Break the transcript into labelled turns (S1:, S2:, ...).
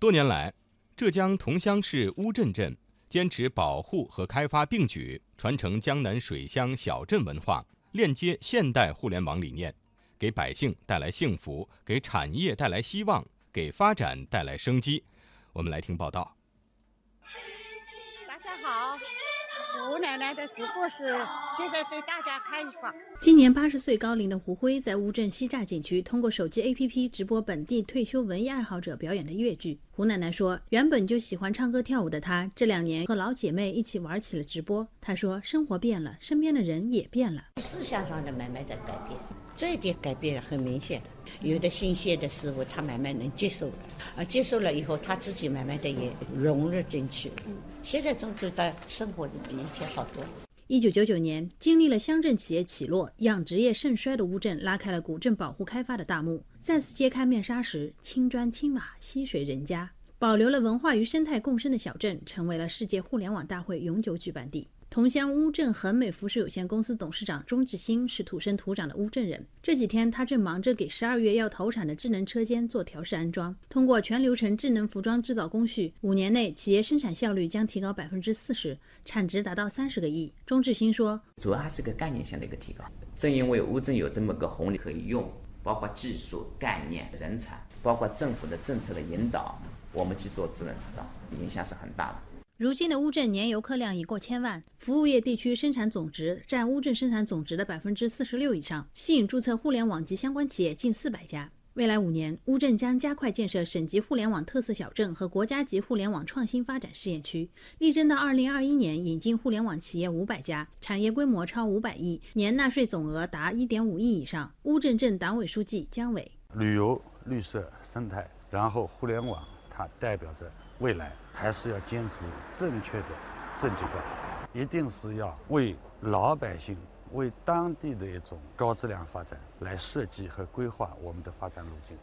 S1: 多年来，浙江桐乡市乌镇镇坚持保护和开发并举，传承江南水乡小镇文化，链接现代互联网理念，给百姓带来幸福，给产业带来希望，给发展带来生机。我们来听报道。
S2: 大家好，吴奶奶的直播室现在对大家开放。
S3: 今年八十岁高龄的胡辉在乌镇西栅景区通过手机 APP 直播本地退休文艺爱好者表演的越剧。胡奶奶说，原本就喜欢唱歌跳舞的她，这两年和老姐妹一起玩起了直播。她说，生活变了，身边的人也变了。
S2: 思想上的慢慢在改变，这一点改变很明显的。有的新鲜的事物，他慢慢能接受了，啊，接受了以后，他自己慢慢的也融入进去。现在总觉得生活比以前好多了。
S3: 一九九九年，经历了乡镇企业起落、养殖业盛衰的乌镇，拉开了古镇保护开发的大幕。再次揭开面纱时，青砖青瓦，溪水人家，保留了文化与生态共生的小镇，成为了世界互联网大会永久举办地。桐乡乌镇恒美服饰有限公司董事长钟志新是土生土长的乌镇人。这几天，他正忙着给十二月要投产的智能车间做调试安装。通过全流程智能服装制造工序，五年内企业生产效率将提高百分之四十，产值达到三十个亿。钟志新说：“
S4: 主要还是个概念性的一个提高。正因为乌镇有这么个红利可以用，包括技术、概念、人才，包括政府的政策的引导，我们去做智能制造，影响是很大的。”
S3: 如今的乌镇年游客量已过千万，服务业地区生产总值占乌镇生产总值的百分之四十六以上，吸引注册互联网及相关企业近四百家。未来五年，乌镇将加快建设省级互联网特色小镇和国家级互联网创新发展试验区，力争到二零二一年引进互联网企业五百家，产业规模超五百亿，年纳税总额达一点五亿以上。乌镇镇党委书记姜伟：
S5: 旅游、绿色、生态，然后互联网，代表着。未来还是要坚持正确的政绩观，一定是要为老百姓、为当地的一种高质量发展来设计和规划我们的发展路径。